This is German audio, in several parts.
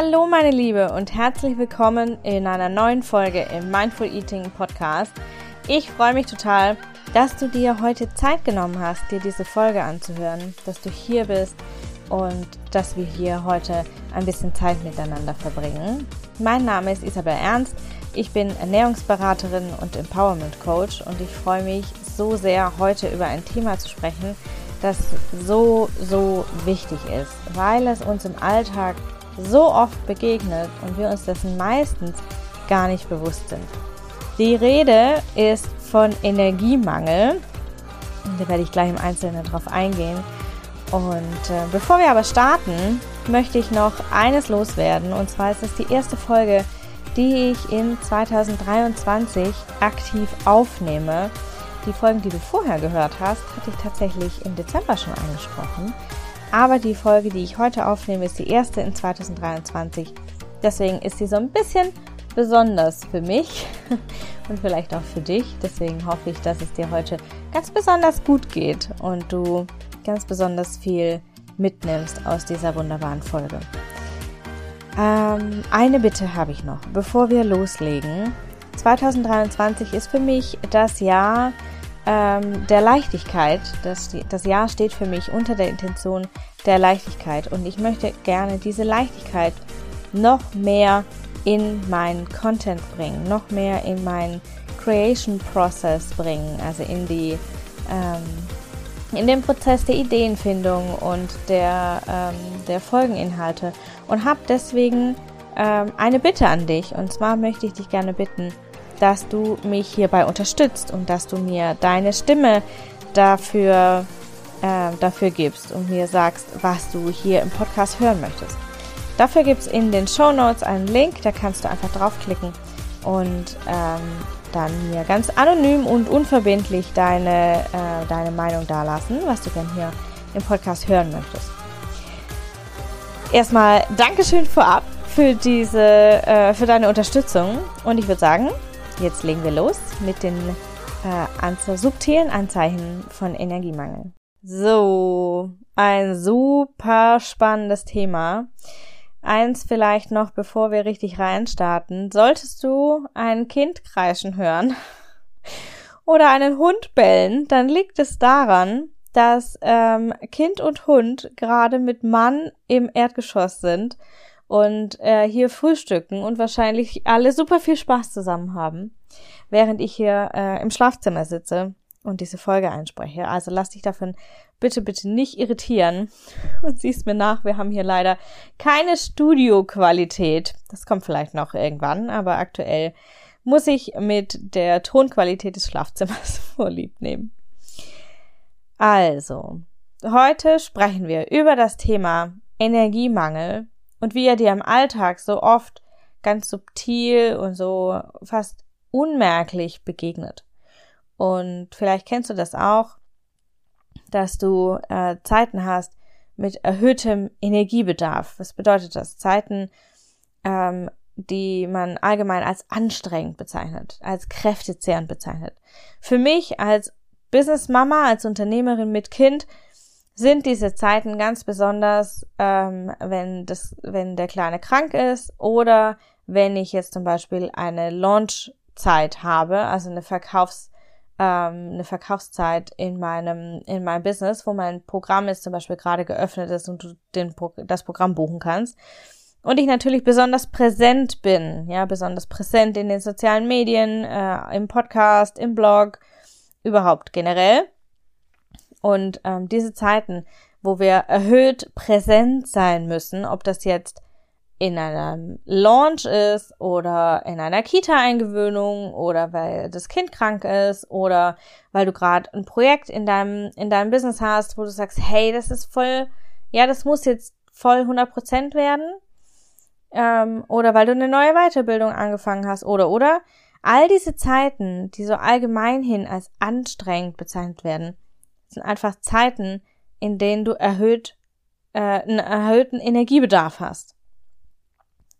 Hallo meine Liebe und herzlich willkommen in einer neuen Folge im Mindful Eating Podcast. Ich freue mich total, dass du dir heute Zeit genommen hast, dir diese Folge anzuhören, dass du hier bist und dass wir hier heute ein bisschen Zeit miteinander verbringen. Mein Name ist Isabel Ernst. Ich bin Ernährungsberaterin und Empowerment Coach und ich freue mich so sehr, heute über ein Thema zu sprechen, das so, so wichtig ist, weil es uns im Alltag so oft begegnet und wir uns dessen meistens gar nicht bewusst sind. Die Rede ist von Energiemangel. Da werde ich gleich im Einzelnen drauf eingehen. Und äh, bevor wir aber starten, möchte ich noch eines loswerden. Und zwar ist es die erste Folge, die ich in 2023 aktiv aufnehme. Die Folgen, die du vorher gehört hast, hatte ich tatsächlich im Dezember schon angesprochen. Aber die Folge, die ich heute aufnehme, ist die erste in 2023. Deswegen ist sie so ein bisschen besonders für mich und vielleicht auch für dich. Deswegen hoffe ich, dass es dir heute ganz besonders gut geht und du ganz besonders viel mitnimmst aus dieser wunderbaren Folge. Ähm, eine Bitte habe ich noch, bevor wir loslegen. 2023 ist für mich das Jahr ähm, der Leichtigkeit. Das, das Jahr steht für mich unter der Intention der Leichtigkeit und ich möchte gerne diese Leichtigkeit noch mehr in meinen Content bringen, noch mehr in meinen Creation Process bringen, also in die ähm, in den Prozess der Ideenfindung und der, ähm, der Folgeninhalte und habe deswegen ähm, eine Bitte an dich. Und zwar möchte ich dich gerne bitten, dass du mich hierbei unterstützt und dass du mir deine Stimme dafür, äh, dafür gibst und mir sagst, was du hier im Podcast hören möchtest. Dafür gibt es in den Show Notes einen Link, da kannst du einfach draufklicken und ähm, dann mir ganz anonym und unverbindlich deine, äh, deine Meinung dalassen, was du gern hier im Podcast hören möchtest. Erstmal Dankeschön vorab für diese, äh, für deine Unterstützung und ich würde sagen, jetzt legen wir los mit den äh, subtilen Anzeichen von Energiemangel. So, ein super spannendes Thema. Eins vielleicht noch, bevor wir richtig reinstarten. Solltest du ein Kind kreischen hören oder einen Hund bellen, dann liegt es daran, dass ähm, Kind und Hund gerade mit Mann im Erdgeschoss sind und äh, hier frühstücken und wahrscheinlich alle super viel Spaß zusammen haben, während ich hier äh, im Schlafzimmer sitze und diese Folge einspreche. Also lass dich davon bitte, bitte nicht irritieren und siehst mir nach, wir haben hier leider keine Studioqualität. Das kommt vielleicht noch irgendwann, aber aktuell muss ich mit der Tonqualität des Schlafzimmers vorlieb nehmen. Also, heute sprechen wir über das Thema Energiemangel und wie er dir im Alltag so oft ganz subtil und so fast unmerklich begegnet. Und vielleicht kennst du das auch, dass du äh, Zeiten hast mit erhöhtem Energiebedarf. Was bedeutet das? Zeiten, ähm, die man allgemein als anstrengend bezeichnet, als kräftezehrend bezeichnet. Für mich als Business Mama, als Unternehmerin mit Kind, sind diese Zeiten ganz besonders, ähm, wenn das, wenn der Kleine krank ist oder wenn ich jetzt zum Beispiel eine Launchzeit habe, also eine Verkaufs ähm, eine Verkaufszeit in meinem, in meinem Business, wo mein Programm jetzt zum Beispiel gerade geöffnet ist und du den, das Programm buchen kannst. Und ich natürlich besonders präsent bin, ja, besonders präsent in den sozialen Medien, äh, im Podcast, im Blog, überhaupt generell. Und ähm, diese Zeiten, wo wir erhöht präsent sein müssen, ob das jetzt in einem Launch ist oder in einer Kita-Eingewöhnung oder weil das Kind krank ist oder weil du gerade ein Projekt in deinem, in deinem Business hast, wo du sagst, hey, das ist voll, ja, das muss jetzt voll 100% werden ähm, oder weil du eine neue Weiterbildung angefangen hast oder, oder. All diese Zeiten, die so allgemein hin als anstrengend bezeichnet werden, sind einfach Zeiten, in denen du erhöht, äh, einen erhöhten Energiebedarf hast.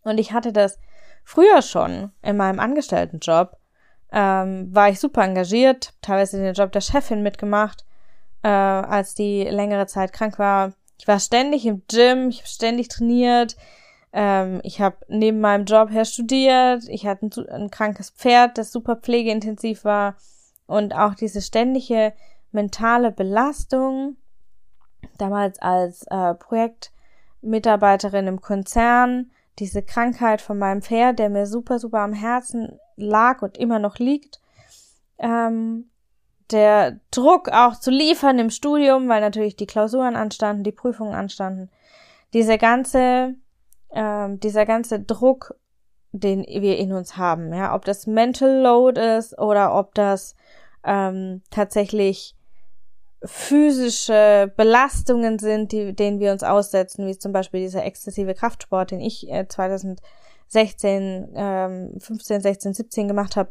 Und ich hatte das früher schon in meinem Angestelltenjob. Ähm, war ich super engagiert, teilweise den Job der Chefin mitgemacht, äh, als die längere Zeit krank war. Ich war ständig im Gym, ich habe ständig trainiert, Ähm, ich habe neben meinem Job her studiert. Ich hatte ein, ein krankes Pferd, das super pflegeintensiv war. Und auch diese ständige mentale Belastung, damals als äh, Projektmitarbeiterin im Konzern, diese Krankheit von meinem Pferd, der mir super, super am Herzen lag und immer noch liegt. Ähm, der Druck auch zu liefern im Studium, weil natürlich die Klausuren anstanden, die Prüfungen anstanden. Diese ganze, ähm, dieser ganze Druck, den wir in uns haben, ja, ob das Mental Load ist oder ob das ähm, tatsächlich physische Belastungen sind, die, denen wir uns aussetzen, wie zum Beispiel dieser exzessive Kraftsport, den ich äh, 2016, ähm, 15, 16, 17 gemacht habe.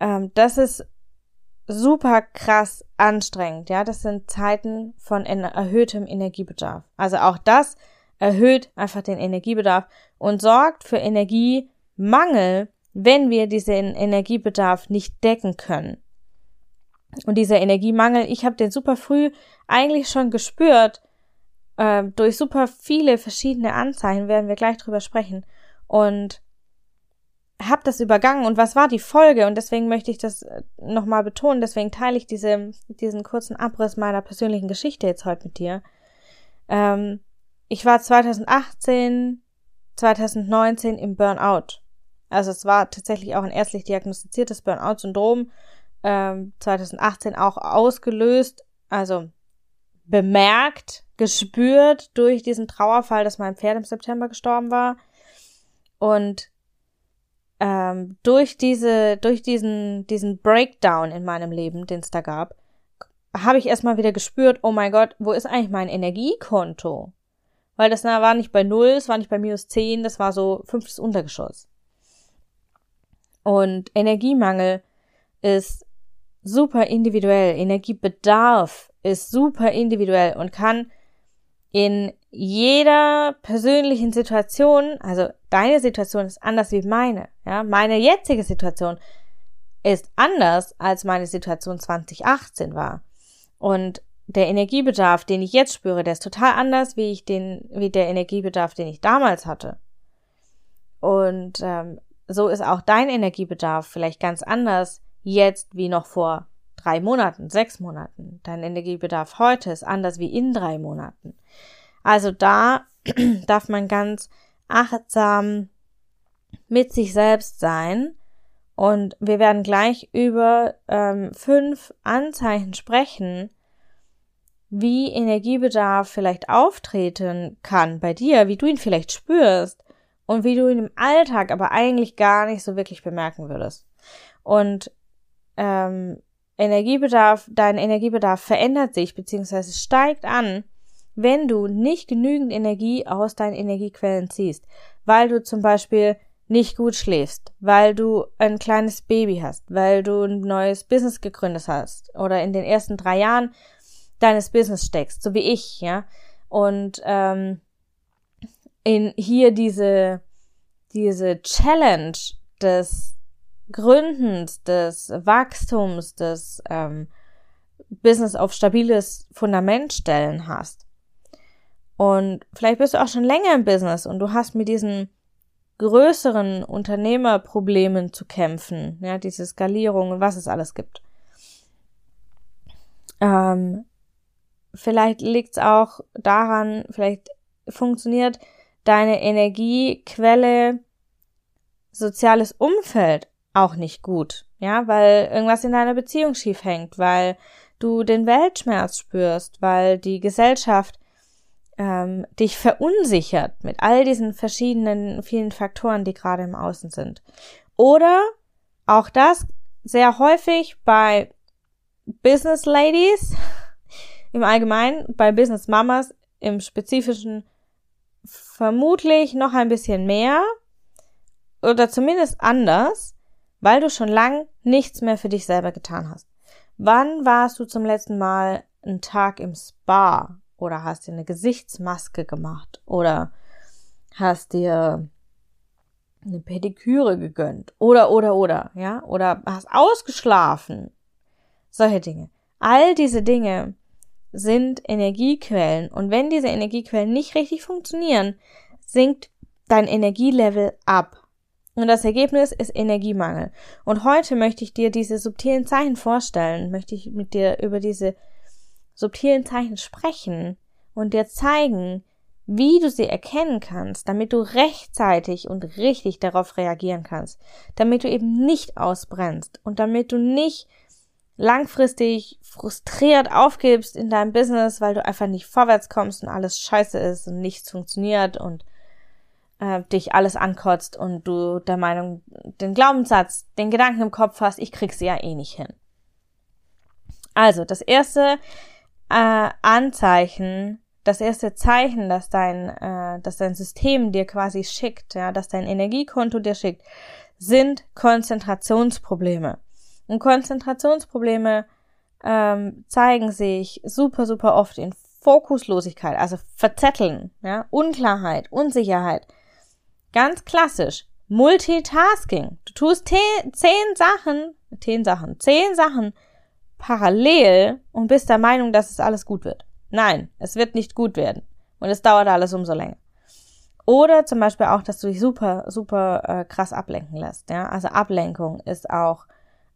Ähm, das ist super krass anstrengend, ja. Das sind Zeiten von erhöhtem Energiebedarf. Also auch das erhöht einfach den Energiebedarf und sorgt für Energiemangel, wenn wir diesen Energiebedarf nicht decken können. Und dieser Energiemangel, ich habe den super früh eigentlich schon gespürt, äh, durch super viele verschiedene Anzeichen, werden wir gleich drüber sprechen. Und habe das übergangen. Und was war die Folge? Und deswegen möchte ich das äh, nochmal betonen, deswegen teile ich diese, diesen kurzen Abriss meiner persönlichen Geschichte jetzt heute mit dir. Ähm, ich war 2018, 2019 im Burnout. Also es war tatsächlich auch ein ärztlich diagnostiziertes Burnout-Syndrom ähm, 2018 auch ausgelöst, also bemerkt, gespürt durch diesen Trauerfall, dass mein Pferd im September gestorben war. Und ähm, durch diese, durch diesen, diesen Breakdown in meinem Leben, den es da gab, habe ich erstmal wieder gespürt, oh mein Gott, wo ist eigentlich mein Energiekonto? Weil das war nicht bei null, es war nicht bei minus zehn, das war so fünftes Untergeschoss. Und Energiemangel ist super individuell. Energiebedarf ist super individuell und kann in jeder persönlichen Situation, also deine Situation ist anders wie meine, ja, meine jetzige Situation ist anders als meine Situation 2018 war. Und der Energiebedarf, den ich jetzt spüre, der ist total anders, wie ich den, wie der Energiebedarf, den ich damals hatte. Und ähm, so ist auch dein Energiebedarf vielleicht ganz anders jetzt wie noch vor drei Monaten, sechs Monaten. Dein Energiebedarf heute ist anders wie in drei Monaten. Also da darf man ganz achtsam mit sich selbst sein. Und wir werden gleich über ähm, fünf Anzeichen sprechen, wie Energiebedarf vielleicht auftreten kann bei dir, wie du ihn vielleicht spürst und wie du ihn im Alltag aber eigentlich gar nicht so wirklich bemerken würdest. Und ähm, Energiebedarf, dein Energiebedarf verändert sich bzw. steigt an, wenn du nicht genügend Energie aus deinen Energiequellen ziehst, weil du zum Beispiel nicht gut schläfst, weil du ein kleines Baby hast, weil du ein neues Business gegründet hast oder in den ersten drei Jahren deines Business steckst, so wie ich, ja. Und ähm, in hier diese diese Challenge des Gründens, des Wachstums, des ähm, Business auf stabiles Fundament stellen hast. Und vielleicht bist du auch schon länger im Business und du hast mit diesen größeren Unternehmerproblemen zu kämpfen, ja, diese Skalierung und was es alles gibt. Ähm, vielleicht liegt es auch daran, vielleicht funktioniert deine Energiequelle soziales Umfeld auch nicht gut, ja, weil irgendwas in deiner Beziehung schief hängt, weil du den Weltschmerz spürst, weil die Gesellschaft ähm, dich verunsichert mit all diesen verschiedenen vielen Faktoren, die gerade im Außen sind. Oder auch das sehr häufig bei Business Ladies im Allgemeinen, bei Business Mamas im Spezifischen vermutlich noch ein bisschen mehr oder zumindest anders, weil du schon lang nichts mehr für dich selber getan hast. Wann warst du zum letzten Mal einen Tag im Spa oder hast dir eine Gesichtsmaske gemacht oder hast dir eine Pediküre gegönnt oder oder oder, ja, oder hast ausgeschlafen. Solche Dinge. All diese Dinge sind Energiequellen und wenn diese Energiequellen nicht richtig funktionieren, sinkt dein Energielevel ab. Und das Ergebnis ist Energiemangel. Und heute möchte ich dir diese subtilen Zeichen vorstellen, möchte ich mit dir über diese subtilen Zeichen sprechen und dir zeigen, wie du sie erkennen kannst, damit du rechtzeitig und richtig darauf reagieren kannst, damit du eben nicht ausbrennst und damit du nicht langfristig frustriert aufgibst in deinem Business, weil du einfach nicht vorwärts kommst und alles scheiße ist und nichts funktioniert und äh, dich alles ankotzt und du der Meinung, den Glaubenssatz, den Gedanken im Kopf hast, ich krieg's ja eh nicht hin. Also, das erste äh, Anzeichen, das erste Zeichen, dass dein, äh, dass dein System dir quasi schickt, ja, dass dein Energiekonto dir schickt, sind Konzentrationsprobleme. Und Konzentrationsprobleme ähm, zeigen sich super, super oft in Fokuslosigkeit, also Verzetteln, ja, Unklarheit, Unsicherheit, Ganz klassisch. Multitasking. Du tust zehn Sachen, zehn Sachen, zehn Sachen parallel und bist der Meinung, dass es alles gut wird. Nein, es wird nicht gut werden. Und es dauert alles umso länger. Oder zum Beispiel auch, dass du dich super, super äh, krass ablenken lässt. Ja? Also Ablenkung ist auch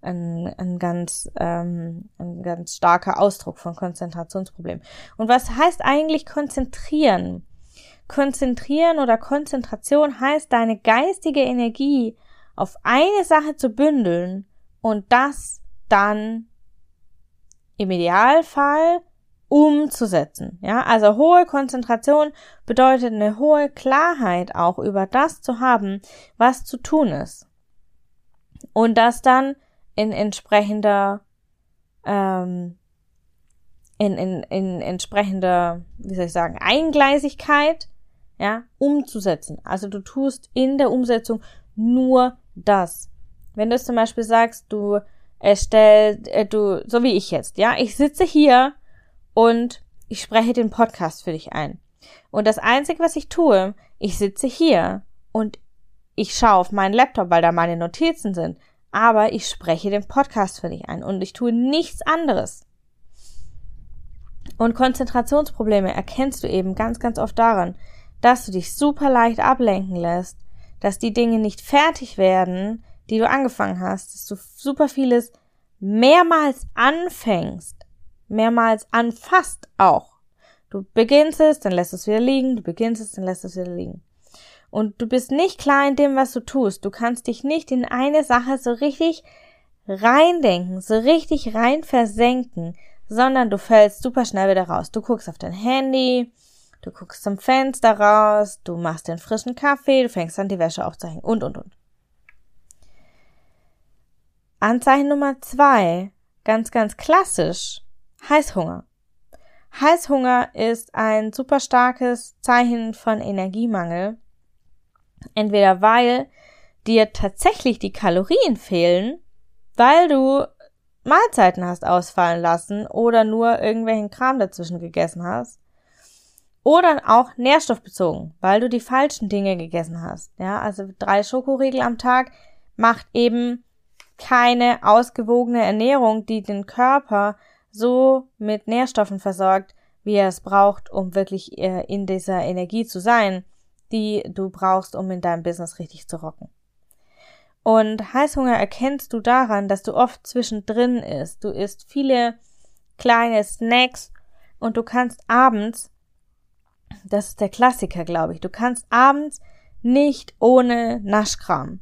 ein, ein, ganz, ähm, ein ganz starker Ausdruck von Konzentrationsproblemen. Und was heißt eigentlich konzentrieren? Konzentrieren oder Konzentration heißt, deine geistige Energie auf eine Sache zu bündeln und das dann im Idealfall umzusetzen. Ja, also hohe Konzentration bedeutet eine hohe Klarheit auch über das zu haben, was zu tun ist. Und das dann in entsprechender ähm, in, in, in entsprechender, wie soll ich sagen, Eingleisigkeit ja, umzusetzen. Also du tust in der Umsetzung nur das. Wenn du zum Beispiel sagst, du erstellst, äh, du, so wie ich jetzt, ja, ich sitze hier und ich spreche den Podcast für dich ein. Und das Einzige, was ich tue, ich sitze hier und ich schaue auf meinen Laptop, weil da meine Notizen sind, aber ich spreche den Podcast für dich ein und ich tue nichts anderes. Und Konzentrationsprobleme erkennst du eben ganz, ganz oft daran, dass du dich super leicht ablenken lässt, dass die Dinge nicht fertig werden, die du angefangen hast, dass du super vieles mehrmals anfängst, mehrmals anfasst auch. Du beginnst es, dann lässt es wieder liegen, du beginnst es, dann lässt es wieder liegen. Und du bist nicht klar in dem, was du tust. Du kannst dich nicht in eine Sache so richtig reindenken, so richtig rein versenken, sondern du fällst super schnell wieder raus. Du guckst auf dein Handy, Du guckst zum Fenster raus, du machst den frischen Kaffee, du fängst an, die Wäsche aufzuhängen und, und, und. Anzeichen Nummer zwei, ganz, ganz klassisch, Heißhunger. Heißhunger ist ein super starkes Zeichen von Energiemangel. Entweder weil dir tatsächlich die Kalorien fehlen, weil du Mahlzeiten hast ausfallen lassen oder nur irgendwelchen Kram dazwischen gegessen hast. Oder auch nährstoffbezogen, weil du die falschen Dinge gegessen hast. Ja, also drei Schokoriegel am Tag macht eben keine ausgewogene Ernährung, die den Körper so mit Nährstoffen versorgt, wie er es braucht, um wirklich äh, in dieser Energie zu sein, die du brauchst, um in deinem Business richtig zu rocken. Und Heißhunger erkennst du daran, dass du oft zwischendrin isst. Du isst viele kleine Snacks und du kannst abends das ist der Klassiker, glaube ich. Du kannst abends nicht ohne Naschkram.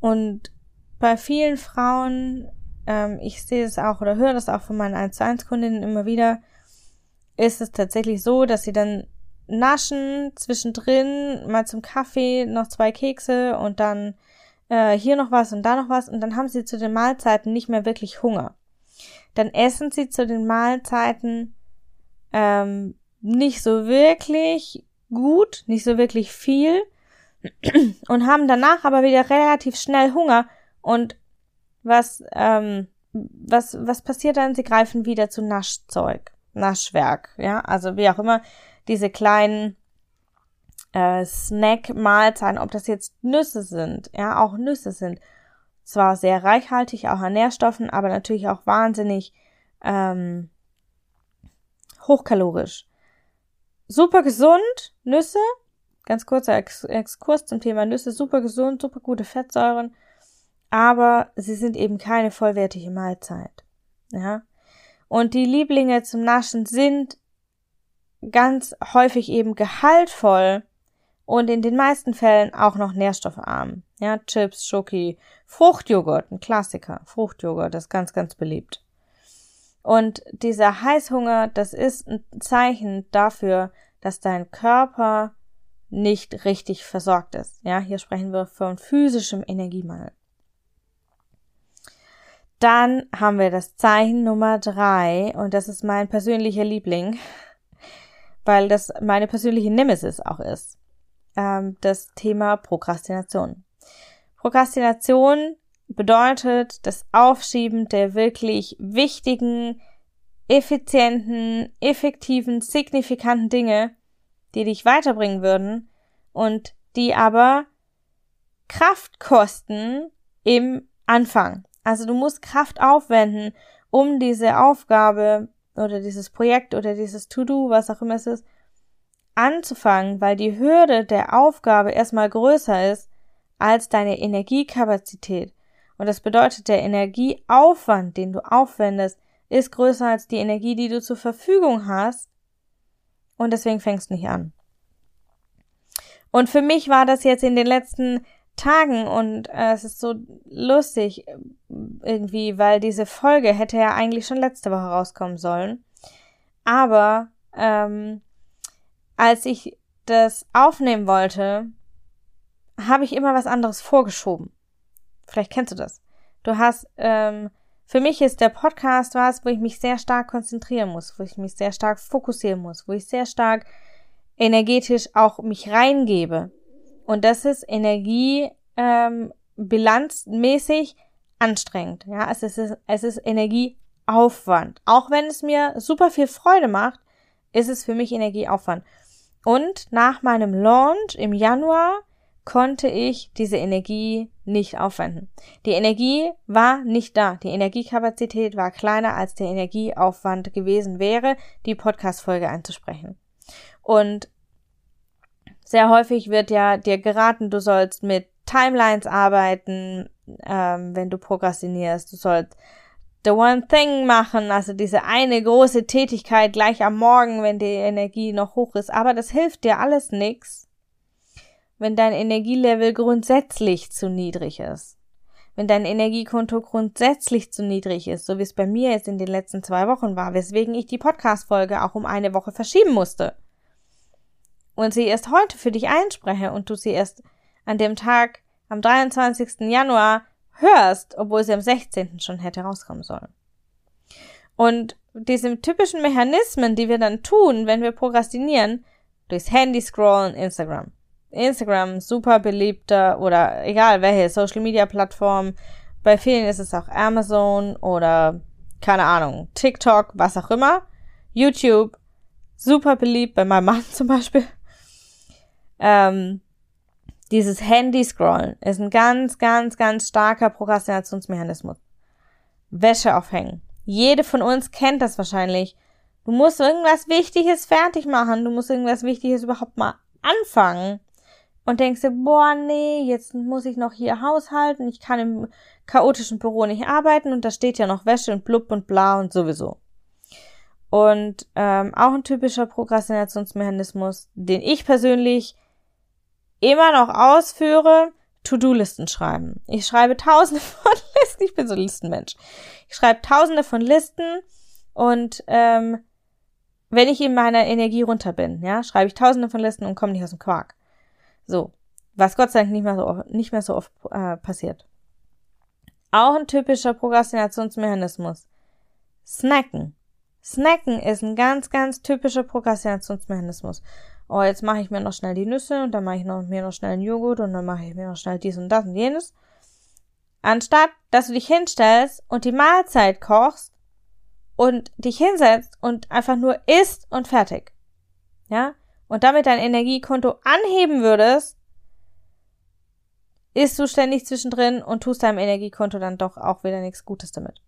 Und bei vielen Frauen, ähm, ich sehe es auch oder höre das auch von meinen 1 zu 1 Kundinnen immer wieder, ist es tatsächlich so, dass sie dann naschen, zwischendrin mal zum Kaffee noch zwei Kekse und dann äh, hier noch was und da noch was und dann haben sie zu den Mahlzeiten nicht mehr wirklich Hunger. Dann essen sie zu den Mahlzeiten ähm, nicht so wirklich gut, nicht so wirklich viel und haben danach aber wieder relativ schnell Hunger und was ähm, was was passiert dann? Sie greifen wieder zu Naschzeug, Naschwerk, ja, also wie auch immer diese kleinen äh, Snack-Mahlzeiten, ob das jetzt Nüsse sind, ja, auch Nüsse sind zwar sehr reichhaltig, auch an Nährstoffen, aber natürlich auch wahnsinnig ähm, hochkalorisch super gesund, Nüsse, ganz kurzer Ex Exkurs zum Thema Nüsse, super gesund, super gute Fettsäuren, aber sie sind eben keine vollwertige Mahlzeit. Ja. Und die Lieblinge zum Naschen sind ganz häufig eben gehaltvoll und in den meisten Fällen auch noch nährstoffarm. Ja, Chips, Schoki, Fruchtjoghurt, ein Klassiker. Fruchtjoghurt ist ganz, ganz beliebt. Und dieser Heißhunger, das ist ein Zeichen dafür, dass dein Körper nicht richtig versorgt ist. Ja, hier sprechen wir von physischem Energiemangel. Dann haben wir das Zeichen Nummer drei und das ist mein persönlicher Liebling, weil das meine persönliche Nemesis auch ist. Ähm, das Thema Prokrastination. Prokrastination bedeutet das Aufschieben der wirklich wichtigen, effizienten, effektiven, signifikanten Dinge, die dich weiterbringen würden und die aber Kraft kosten im Anfang. Also du musst Kraft aufwenden, um diese Aufgabe oder dieses Projekt oder dieses To-Do, was auch immer es ist, anzufangen, weil die Hürde der Aufgabe erstmal größer ist als deine Energiekapazität. Und das bedeutet, der Energieaufwand, den du aufwendest, ist größer als die Energie, die du zur Verfügung hast. Und deswegen fängst du nicht an. Und für mich war das jetzt in den letzten Tagen und äh, es ist so lustig irgendwie, weil diese Folge hätte ja eigentlich schon letzte Woche rauskommen sollen. Aber ähm, als ich das aufnehmen wollte, habe ich immer was anderes vorgeschoben. Vielleicht kennst du das. Du hast, ähm, für mich ist der Podcast was, wo ich mich sehr stark konzentrieren muss, wo ich mich sehr stark fokussieren muss, wo ich sehr stark energetisch auch mich reingebe. Und das ist Energie ähm, bilanzmäßig anstrengend. Ja, es ist, es ist Energieaufwand. Auch wenn es mir super viel Freude macht, ist es für mich Energieaufwand. Und nach meinem Launch im Januar konnte ich diese Energie nicht aufwenden. Die Energie war nicht da. Die Energiekapazität war kleiner, als der Energieaufwand gewesen wäre, die Podcast-Folge einzusprechen. Und sehr häufig wird ja dir geraten, du sollst mit Timelines arbeiten, ähm, wenn du prokrastinierst. Du sollst the one thing machen, also diese eine große Tätigkeit gleich am Morgen, wenn die Energie noch hoch ist. Aber das hilft dir alles nix, wenn dein Energielevel grundsätzlich zu niedrig ist. Wenn dein Energiekonto grundsätzlich zu niedrig ist, so wie es bei mir jetzt in den letzten zwei Wochen war, weswegen ich die Podcast-Folge auch um eine Woche verschieben musste und sie erst heute für dich einspreche und du sie erst an dem Tag am 23. Januar hörst, obwohl sie am 16. schon hätte rauskommen sollen. Und diese typischen Mechanismen, die wir dann tun, wenn wir prokrastinieren, durchs Handy scrollen, Instagram. Instagram, super beliebter oder egal welche Social Media Plattform. Bei vielen ist es auch Amazon oder keine Ahnung, TikTok, was auch immer. YouTube, super beliebt bei meinem Mann zum Beispiel. Ähm, dieses Handy-Scrollen ist ein ganz, ganz, ganz starker Prokrastinationsmechanismus. Wäsche aufhängen. Jede von uns kennt das wahrscheinlich. Du musst irgendwas Wichtiges fertig machen. Du musst irgendwas Wichtiges überhaupt mal anfangen. Und denkst dir, boah, nee, jetzt muss ich noch hier haushalten. Ich kann im chaotischen Büro nicht arbeiten und da steht ja noch Wäsche und blub und bla und sowieso. Und ähm, auch ein typischer Prokrastinationsmechanismus, den ich persönlich immer noch ausführe, To-Do-Listen schreiben. Ich schreibe tausende von Listen, ich bin so ein Listenmensch. Ich schreibe tausende von Listen und ähm, wenn ich in meiner Energie runter bin, ja, schreibe ich tausende von Listen und komme nicht aus dem Quark. So, was Gott sei Dank nicht mehr so, nicht mehr so oft äh, passiert. Auch ein typischer Prokrastinationsmechanismus. Snacken. Snacken ist ein ganz, ganz typischer Prokrastinationsmechanismus oh, jetzt mache ich mir noch schnell die Nüsse und dann mache ich noch, mir noch schnell einen Joghurt und dann mache ich mir noch schnell dies und das und jenes. Anstatt, dass du dich hinstellst und die Mahlzeit kochst und dich hinsetzt und einfach nur isst und fertig. Ja? Und damit dein Energiekonto anheben würdest, isst du ständig zwischendrin und tust deinem Energiekonto dann doch auch wieder nichts Gutes damit.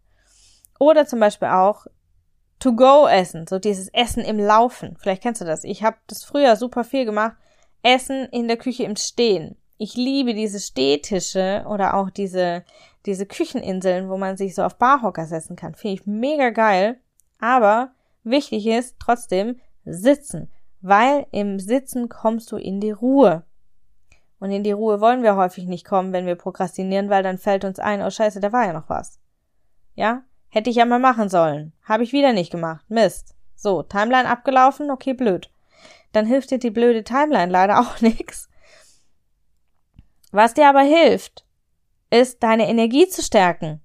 Oder zum Beispiel auch To-Go-Essen, so dieses Essen im Laufen. Vielleicht kennst du das. Ich habe das früher super viel gemacht. Essen in der Küche im Stehen. Ich liebe diese Stehtische oder auch diese, diese Kücheninseln, wo man sich so auf Barhocker setzen kann. Finde ich mega geil. Aber wichtig ist trotzdem sitzen, weil im Sitzen kommst du in die Ruhe. Und in die Ruhe wollen wir häufig nicht kommen, wenn wir prokrastinieren, weil dann fällt uns ein, oh scheiße, da war ja noch was. Ja? Hätte ich ja mal machen sollen. Habe ich wieder nicht gemacht. Mist. So, Timeline abgelaufen, okay, blöd. Dann hilft dir die blöde Timeline leider auch nix. Was dir aber hilft, ist deine Energie zu stärken.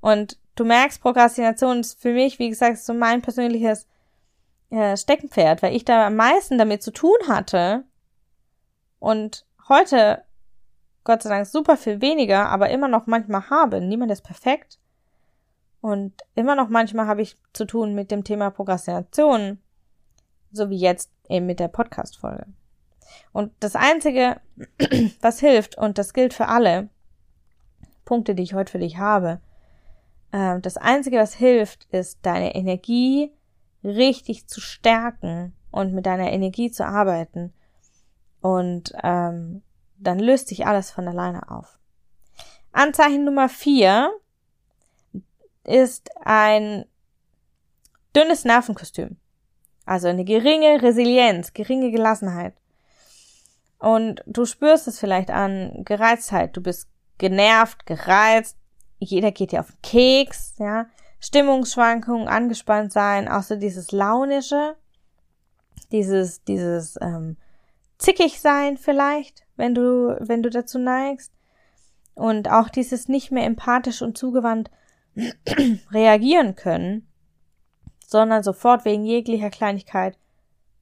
Und du merkst, Prokrastination ist für mich, wie gesagt, so mein persönliches äh, Steckenpferd, weil ich da am meisten damit zu tun hatte und heute Gott sei Dank super viel weniger, aber immer noch manchmal habe. Niemand ist perfekt. Und immer noch manchmal habe ich zu tun mit dem Thema Prokrastination, so wie jetzt eben mit der Podcast-Folge. Und das Einzige, was hilft, und das gilt für alle Punkte, die ich heute für dich habe, äh, das Einzige, was hilft, ist, deine Energie richtig zu stärken und mit deiner Energie zu arbeiten. Und ähm, dann löst sich alles von alleine auf. Anzeichen Nummer vier ist ein dünnes Nervenkostüm. Also eine geringe Resilienz, geringe Gelassenheit. Und du spürst es vielleicht an Gereiztheit. Du bist genervt, gereizt. Jeder geht dir auf den Keks, ja. Stimmungsschwankungen, angespannt sein, auch so dieses launische, dieses, dieses ähm, zickig sein vielleicht, wenn du, wenn du dazu neigst. Und auch dieses nicht mehr empathisch und zugewandt reagieren können, sondern sofort wegen jeglicher Kleinigkeit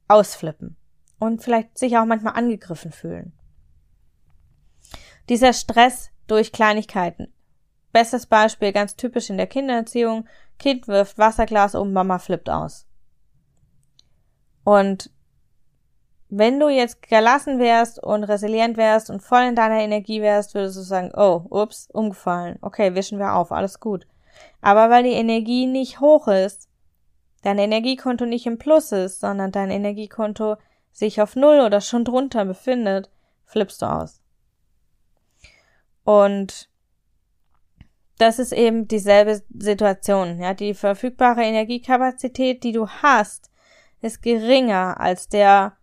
ausflippen und vielleicht sich auch manchmal angegriffen fühlen. Dieser Stress durch Kleinigkeiten. Bestes Beispiel, ganz typisch in der Kindererziehung. Kind wirft Wasserglas um, Mama flippt aus. Und wenn du jetzt gelassen wärst und resilient wärst und voll in deiner Energie wärst, würdest du sagen, oh, ups, umgefallen. Okay, wischen wir auf, alles gut. Aber weil die Energie nicht hoch ist, dein Energiekonto nicht im Plus ist, sondern dein Energiekonto sich auf Null oder schon drunter befindet, flippst du aus. Und das ist eben dieselbe Situation. Ja, die verfügbare Energiekapazität, die du hast, ist geringer als der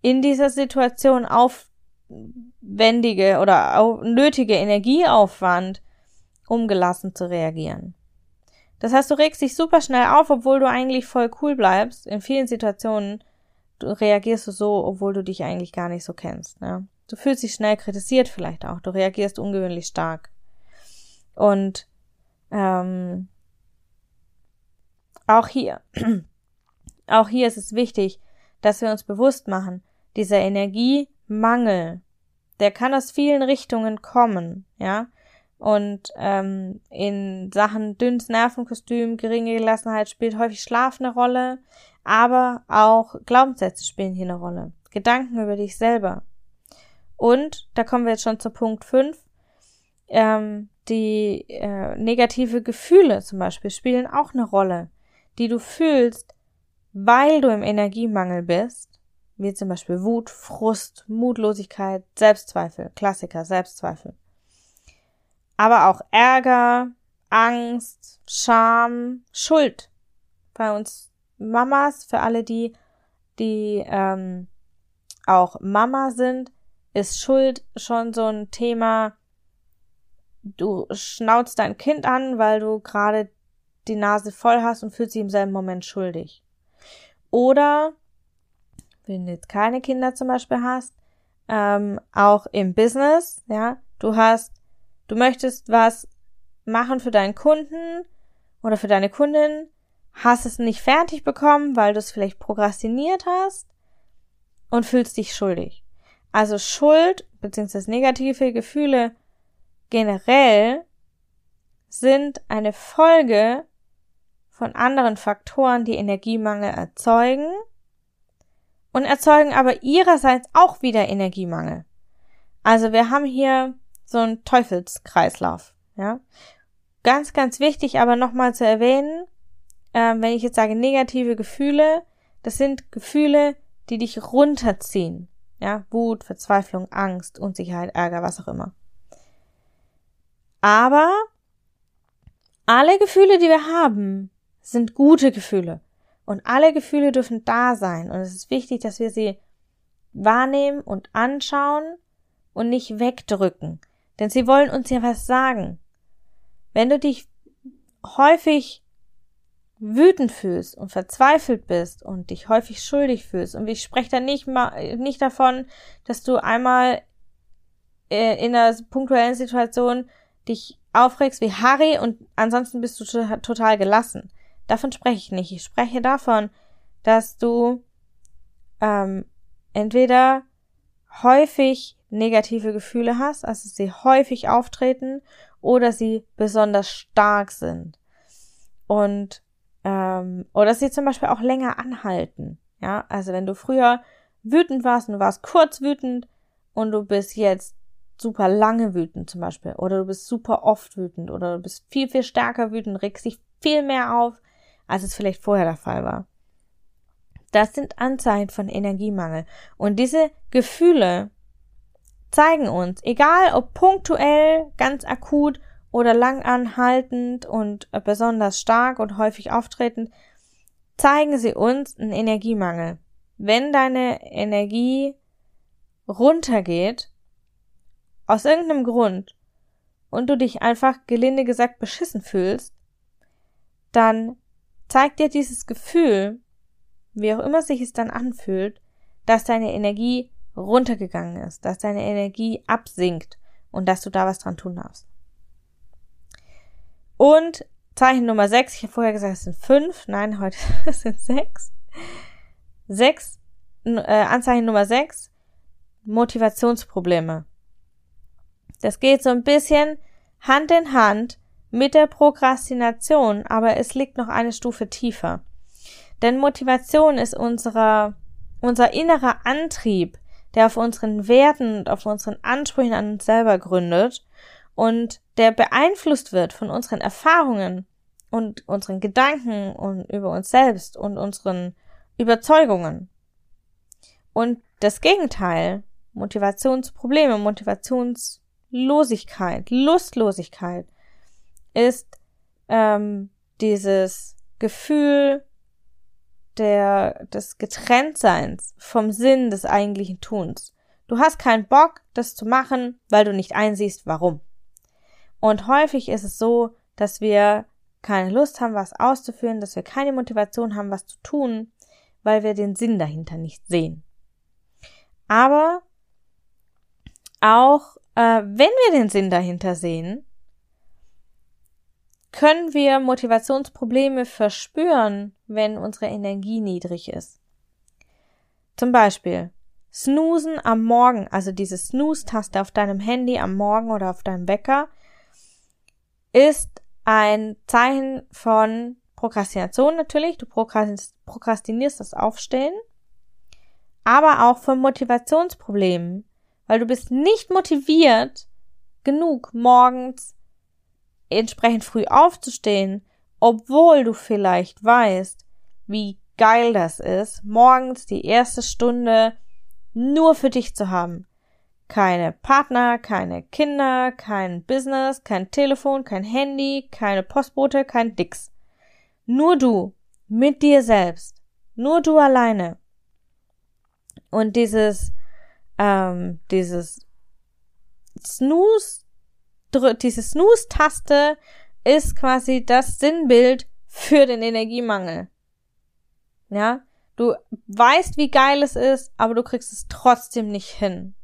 in dieser Situation aufwendige oder nötige Energieaufwand, um gelassen zu reagieren. Das heißt, du regst dich super schnell auf, obwohl du eigentlich voll cool bleibst. In vielen Situationen reagierst du so, obwohl du dich eigentlich gar nicht so kennst. Ne? Du fühlst dich schnell kritisiert vielleicht auch. Du reagierst ungewöhnlich stark. Und ähm, auch hier, auch hier ist es wichtig, dass wir uns bewusst machen, dieser Energiemangel, der kann aus vielen Richtungen kommen, ja. Und ähm, in Sachen dünnes Nervenkostüm, geringe Gelassenheit spielt häufig Schlaf eine Rolle, aber auch Glaubenssätze spielen hier eine Rolle. Gedanken über dich selber. Und, da kommen wir jetzt schon zu Punkt 5, ähm, die äh, negative Gefühle zum Beispiel spielen auch eine Rolle, die du fühlst, weil du im Energiemangel bist, wie zum Beispiel Wut, Frust, Mutlosigkeit, Selbstzweifel, Klassiker, Selbstzweifel aber auch Ärger, Angst, Scham, Schuld. Bei uns Mamas, für alle die, die ähm, auch Mama sind, ist Schuld schon so ein Thema. Du schnauzt dein Kind an, weil du gerade die Nase voll hast und fühlst dich im selben Moment schuldig. Oder, wenn du jetzt keine Kinder zum Beispiel hast, ähm, auch im Business, ja, du hast Du möchtest was machen für deinen Kunden oder für deine Kundin, hast es nicht fertig bekommen, weil du es vielleicht prokrastiniert hast und fühlst dich schuldig. Also Schuld bzw. negative Gefühle generell sind eine Folge von anderen Faktoren, die Energiemangel erzeugen und erzeugen aber ihrerseits auch wieder Energiemangel. Also wir haben hier so ein Teufelskreislauf, ja. Ganz, ganz wichtig aber nochmal zu erwähnen, äh, wenn ich jetzt sage negative Gefühle, das sind Gefühle, die dich runterziehen, Ja, Wut, Verzweiflung, Angst, Unsicherheit, Ärger, was auch immer. Aber alle Gefühle, die wir haben, sind gute Gefühle. Und alle Gefühle dürfen da sein. Und es ist wichtig, dass wir sie wahrnehmen und anschauen und nicht wegdrücken. Denn sie wollen uns ja was sagen. Wenn du dich häufig wütend fühlst und verzweifelt bist und dich häufig schuldig fühlst, und ich spreche da nicht mal, nicht davon, dass du einmal äh, in einer punktuellen Situation dich aufregst wie Harry und ansonsten bist du total gelassen. Davon spreche ich nicht. Ich spreche davon, dass du ähm, entweder häufig negative Gefühle hast, also sie häufig auftreten oder sie besonders stark sind. Und ähm, oder sie zum Beispiel auch länger anhalten. Ja, also wenn du früher wütend warst und warst kurz wütend und du bist jetzt super lange wütend zum Beispiel oder du bist super oft wütend oder du bist viel, viel stärker wütend, regst dich viel mehr auf, als es vielleicht vorher der Fall war. Das sind Anzeichen von Energiemangel. Und diese Gefühle zeigen uns, egal ob punktuell, ganz akut oder lang anhaltend und besonders stark und häufig auftretend, zeigen sie uns einen Energiemangel. Wenn deine Energie runtergeht, aus irgendeinem Grund, und du dich einfach gelinde gesagt beschissen fühlst, dann zeigt dir dieses Gefühl, wie auch immer sich es dann anfühlt, dass deine Energie runtergegangen ist, dass deine Energie absinkt und dass du da was dran tun darfst. Und Zeichen Nummer 6, ich habe vorher gesagt, es sind fünf, nein, heute sind sechs. Sechs, äh, Anzeichen Nummer 6, Motivationsprobleme. Das geht so ein bisschen Hand in Hand mit der Prokrastination, aber es liegt noch eine Stufe tiefer. Denn Motivation ist unserer, unser innerer Antrieb, der auf unseren Werten und auf unseren Ansprüchen an uns selber gründet und der beeinflusst wird von unseren Erfahrungen und unseren Gedanken und über uns selbst und unseren Überzeugungen. Und das Gegenteil, Motivationsprobleme, Motivationslosigkeit, Lustlosigkeit, ist ähm, dieses Gefühl der, des Getrenntseins vom Sinn des eigentlichen Tuns. Du hast keinen Bock, das zu machen, weil du nicht einsiehst, warum. Und häufig ist es so, dass wir keine Lust haben, was auszuführen, dass wir keine Motivation haben, was zu tun, weil wir den Sinn dahinter nicht sehen. Aber auch äh, wenn wir den Sinn dahinter sehen, können wir Motivationsprobleme verspüren, wenn unsere Energie niedrig ist. Zum Beispiel Snoosen am Morgen, also diese Snooze-Taste auf deinem Handy am Morgen oder auf deinem Wecker, ist ein Zeichen von Prokrastination natürlich. Du prokrastinierst das Aufstehen, aber auch von Motivationsproblemen, weil du bist nicht motiviert genug morgens entsprechend früh aufzustehen, obwohl du vielleicht weißt, wie geil das ist, morgens die erste Stunde nur für dich zu haben. Keine Partner, keine Kinder, kein Business, kein Telefon, kein Handy, keine Postbote, kein Dix. Nur du, mit dir selbst. Nur du alleine. Und dieses, ähm, dieses Snooze diese Snooze-Taste ist quasi das Sinnbild für den Energiemangel. Ja, du weißt, wie geil es ist, aber du kriegst es trotzdem nicht hin.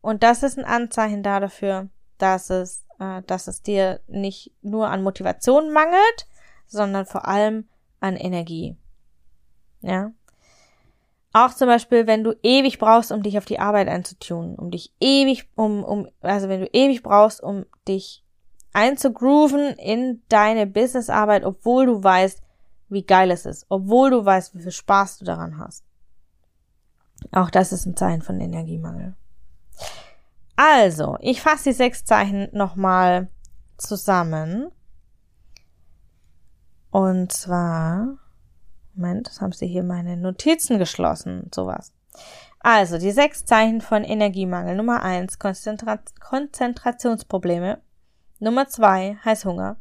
Und das ist ein Anzeichen dafür, dass es, äh, dass es dir nicht nur an Motivation mangelt, sondern vor allem an Energie. Ja. Auch zum Beispiel, wenn du ewig brauchst, um dich auf die Arbeit einzutun, um dich ewig, um, um, also wenn du ewig brauchst, um dich einzugrooven in deine Businessarbeit, obwohl du weißt, wie geil es ist, obwohl du weißt, wie viel Spaß du daran hast. Auch das ist ein Zeichen von Energiemangel. Also, ich fasse die sechs Zeichen nochmal zusammen. Und zwar Moment, das haben sie hier meine Notizen geschlossen, sowas. Also, die sechs Zeichen von Energiemangel. Nummer eins, Konzentra Konzentrationsprobleme. Nummer zwei, Heißhunger.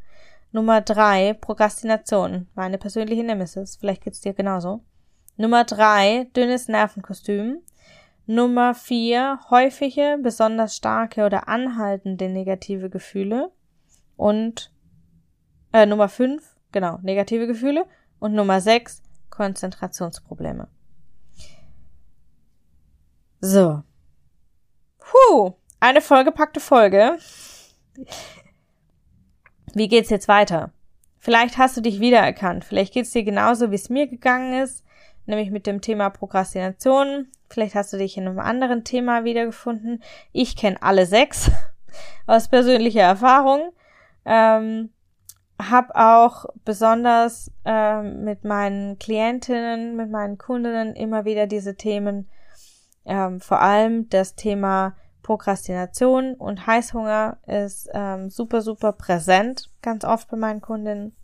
Nummer drei, Prokrastination. Meine persönliche Nemesis. Vielleicht geht's dir genauso. Nummer drei, dünnes Nervenkostüm. Nummer vier, häufige, besonders starke oder anhaltende negative Gefühle. Und äh, Nummer fünf, genau, negative Gefühle. Und Nummer sechs, Konzentrationsprobleme. So. Puh, eine vollgepackte Folge. Wie geht's jetzt weiter? Vielleicht hast du dich wiedererkannt. Vielleicht geht's dir genauso, wie es mir gegangen ist, nämlich mit dem Thema Prokrastination. Vielleicht hast du dich in einem anderen Thema wiedergefunden. Ich kenne alle sechs aus persönlicher Erfahrung. Ähm, hab auch besonders äh, mit meinen Klientinnen, mit meinen Kundinnen immer wieder diese Themen, ähm, vor allem das Thema Prokrastination und Heißhunger ist ähm, super, super präsent, ganz oft bei meinen Kundinnen.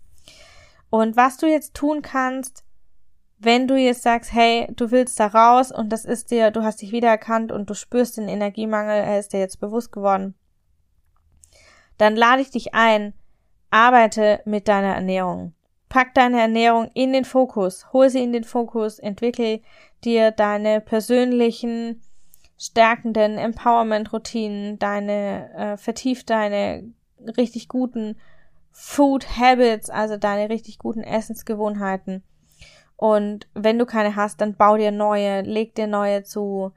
Und was du jetzt tun kannst, wenn du jetzt sagst, hey, du willst da raus und das ist dir, du hast dich wiedererkannt und du spürst den Energiemangel, er ist dir jetzt bewusst geworden, dann lade ich dich ein, Arbeite mit deiner Ernährung. Pack deine Ernährung in den Fokus, hol sie in den Fokus, entwickel dir deine persönlichen stärkenden Empowerment-Routinen, deine, äh, vertief deine richtig guten Food Habits, also deine richtig guten Essensgewohnheiten. Und wenn du keine hast, dann bau dir neue, leg dir neue zu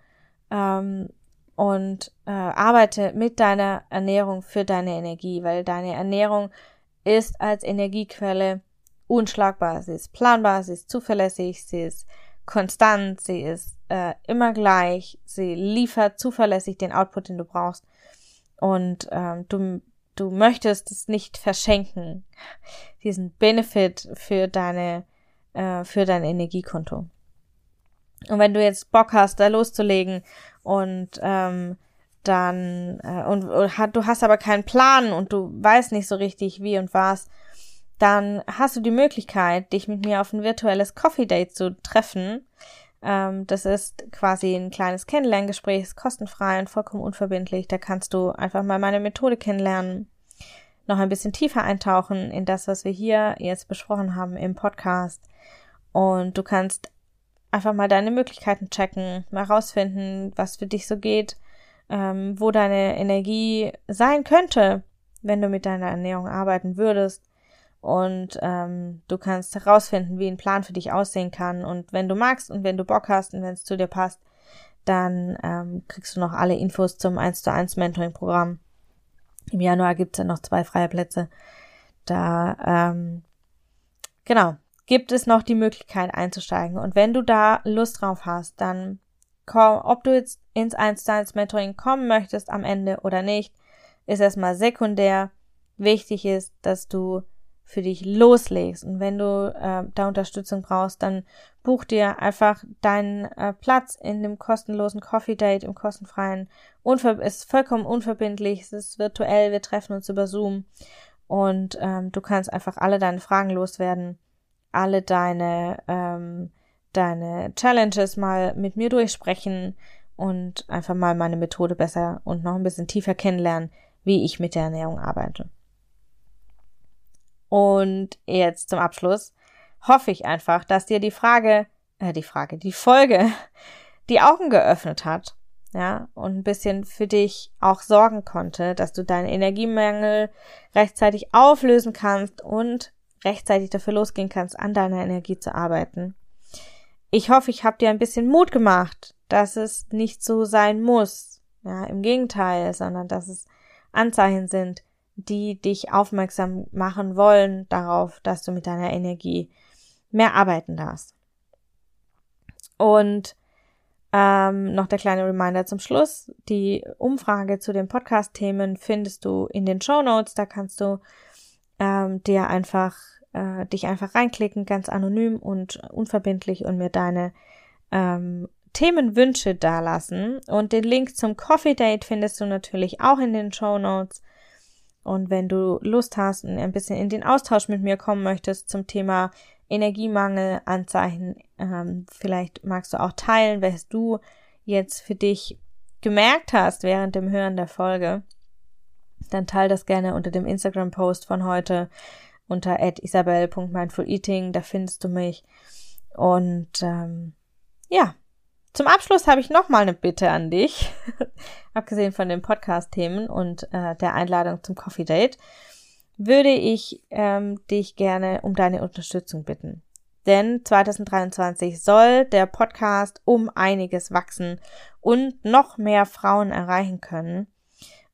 ähm, und äh, arbeite mit deiner Ernährung für deine Energie, weil deine Ernährung ist als Energiequelle unschlagbar. Sie ist planbar, sie ist zuverlässig, sie ist konstant, sie ist äh, immer gleich, sie liefert zuverlässig den Output, den du brauchst. Und ähm, du, du möchtest es nicht verschenken, diesen Benefit für deine, äh, für dein Energiekonto. Und wenn du jetzt Bock hast, da loszulegen und ähm, dann äh, und, und hat, du hast aber keinen Plan und du weißt nicht so richtig wie und was, dann hast du die Möglichkeit, dich mit mir auf ein virtuelles Coffee Date zu treffen. Ähm, das ist quasi ein kleines Kennenlerngespräch, ist kostenfrei und vollkommen unverbindlich. Da kannst du einfach mal meine Methode kennenlernen, noch ein bisschen tiefer eintauchen in das, was wir hier jetzt besprochen haben im Podcast. Und du kannst einfach mal deine Möglichkeiten checken, mal rausfinden, was für dich so geht, ähm, wo deine Energie sein könnte, wenn du mit deiner Ernährung arbeiten würdest. Und ähm, du kannst herausfinden, wie ein Plan für dich aussehen kann. Und wenn du magst und wenn du Bock hast und wenn es zu dir passt, dann ähm, kriegst du noch alle Infos zum 1 zu 1 Mentoring-Programm. Im Januar gibt's ja noch zwei freie Plätze. Da, ähm, genau, gibt es noch die Möglichkeit einzusteigen. Und wenn du da Lust drauf hast, dann komm, ob du jetzt ins 1 zu 1 Mentoring kommen möchtest am Ende oder nicht, ist erstmal sekundär. Wichtig ist, dass du für dich loslegst. Und wenn du äh, da Unterstützung brauchst, dann buch dir einfach deinen äh, Platz in dem kostenlosen Coffee Date, im kostenfreien. Unver ist vollkommen unverbindlich, es ist virtuell, wir treffen uns über Zoom und ähm, du kannst einfach alle deine Fragen loswerden, alle deine ähm, deine Challenges mal mit mir durchsprechen und einfach mal meine Methode besser und noch ein bisschen tiefer kennenlernen, wie ich mit der Ernährung arbeite. Und jetzt zum Abschluss hoffe ich einfach, dass dir die Frage, äh, die Frage, die Folge die Augen geöffnet hat, ja, und ein bisschen für dich auch sorgen konnte, dass du deinen Energiemangel rechtzeitig auflösen kannst und rechtzeitig dafür losgehen kannst, an deiner Energie zu arbeiten. Ich hoffe, ich habe dir ein bisschen Mut gemacht, dass es nicht so sein muss. Ja, im Gegenteil, sondern dass es Anzeichen sind, die dich aufmerksam machen wollen darauf, dass du mit deiner Energie mehr arbeiten darfst. Und ähm, noch der kleine Reminder zum Schluss. Die Umfrage zu den Podcast-Themen findest du in den Show Notes. Da kannst du ähm, dir einfach äh, dich einfach reinklicken, ganz anonym und unverbindlich und mir deine ähm, Themenwünsche dalassen. Und den Link zum Coffee Date findest du natürlich auch in den Show Notes. Und wenn du Lust hast und ein bisschen in den Austausch mit mir kommen möchtest zum Thema Energiemangel, Anzeichen, ähm, vielleicht magst du auch teilen, welches du jetzt für dich gemerkt hast während dem Hören der Folge, dann teile das gerne unter dem Instagram-Post von heute unter isabel.mindfuleating, da findest du mich. Und ähm, ja, zum Abschluss habe ich nochmal eine Bitte an dich, abgesehen von den Podcast-Themen und äh, der Einladung zum Coffee Date, würde ich ähm, dich gerne um deine Unterstützung bitten. Denn 2023 soll der Podcast um einiges wachsen und noch mehr Frauen erreichen können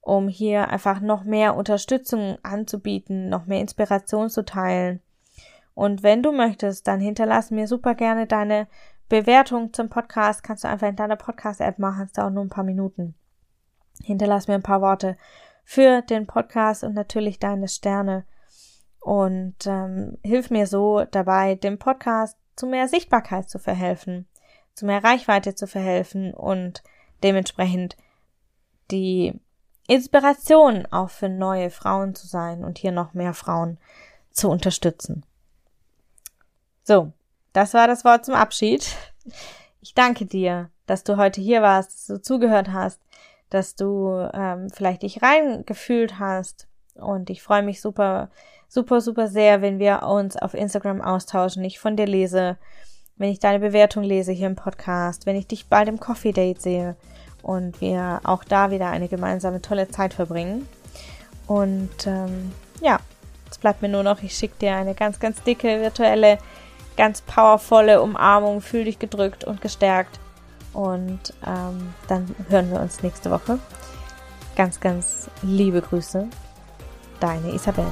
um hier einfach noch mehr Unterstützung anzubieten, noch mehr Inspiration zu teilen. Und wenn du möchtest, dann hinterlass mir super gerne deine Bewertung zum Podcast. Kannst du einfach in deiner Podcast-App machen, es dauert nur ein paar Minuten. Hinterlass mir ein paar Worte für den Podcast und natürlich deine Sterne. Und ähm, hilf mir so dabei, dem Podcast zu mehr Sichtbarkeit zu verhelfen, zu mehr Reichweite zu verhelfen und dementsprechend die Inspiration auch für neue Frauen zu sein und hier noch mehr Frauen zu unterstützen. So, das war das Wort zum Abschied. Ich danke dir, dass du heute hier warst, dass du zugehört hast, dass du ähm, vielleicht dich reingefühlt hast. Und ich freue mich super, super, super sehr, wenn wir uns auf Instagram austauschen, ich von dir lese, wenn ich deine Bewertung lese hier im Podcast, wenn ich dich bald im Coffee Date sehe und wir auch da wieder eine gemeinsame tolle Zeit verbringen. Und ähm, ja, es bleibt mir nur noch, ich schicke dir eine ganz, ganz dicke, virtuelle, ganz powervolle Umarmung, fühl dich gedrückt und gestärkt. Und ähm, dann hören wir uns nächste Woche. Ganz, ganz liebe Grüße. Deine Isabel.